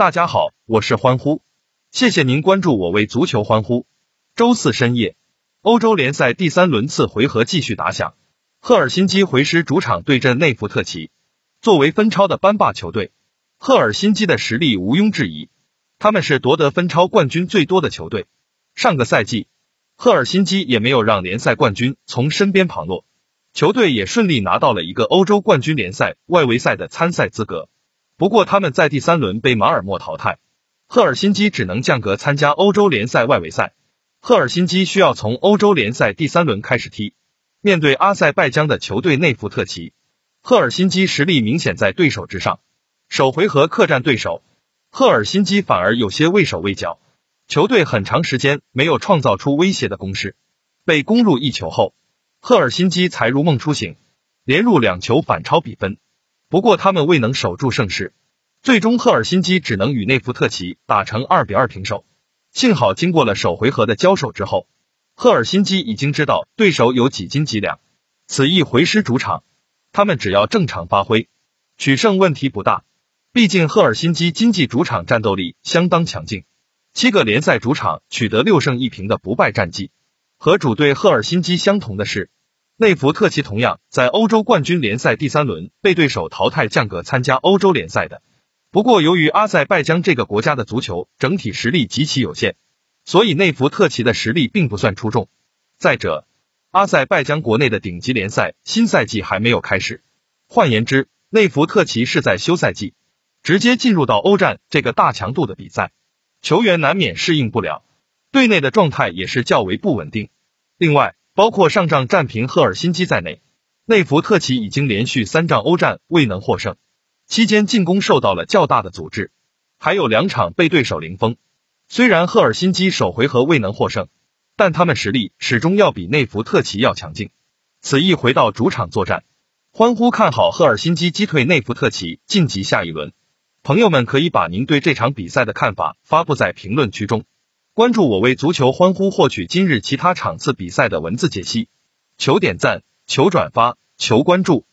大家好，我是欢呼，谢谢您关注我为足球欢呼。周四深夜，欧洲联赛第三轮次回合继续打响，赫尔辛基回师主场对阵内弗特奇。作为分超的班霸球队，赫尔辛基的实力毋庸置疑，他们是夺得分超冠军最多的球队。上个赛季，赫尔辛基也没有让联赛冠军从身边旁落，球队也顺利拿到了一个欧洲冠军联赛外围赛的参赛资格。不过他们在第三轮被马尔默淘汰，赫尔辛基只能降格参加欧洲联赛外围赛。赫尔辛基需要从欧洲联赛第三轮开始踢，面对阿塞拜疆的球队内弗特奇。赫尔辛基实力明显在对手之上，首回合客战对手，赫尔辛基反而有些畏手畏脚，球队很长时间没有创造出威胁的攻势，被攻入一球后，赫尔辛基才如梦初醒，连入两球反超比分。不过他们未能守住胜势，最终赫尔辛基只能与内弗特奇打成二比二平手。幸好经过了首回合的交手之后，赫尔辛基已经知道对手有几斤几两，此役回师主场。他们只要正常发挥，取胜问题不大。毕竟赫尔辛基经济主场战斗力相当强劲，七个联赛主场取得六胜一平的不败战绩。和主队赫尔辛基相同的是，内弗特奇同样在欧洲冠军联赛第三轮被对手淘汰降格参加欧洲联赛的。不过由于阿塞拜疆这个国家的足球整体实力极其有限，所以内弗特奇的实力并不算出众。再者，阿塞拜疆国内的顶级联赛新赛季还没有开始，换言之，内弗特奇是在休赛季，直接进入到欧战这个大强度的比赛，球员难免适应不了，队内的状态也是较为不稳定。另外，包括上仗战平赫尔辛基在内，内弗特奇已经连续三仗欧战未能获胜，期间进攻受到了较大的阻滞，还有两场被对手零封。虽然赫尔辛基首回合未能获胜。但他们实力始终要比内弗特奇要强劲。此役回到主场作战，欢呼看好赫尔辛基击退内弗特奇晋级下一轮。朋友们可以把您对这场比赛的看法发布在评论区中。关注我为足球欢呼，获取今日其他场次比赛的文字解析。求点赞，求转发，求关注。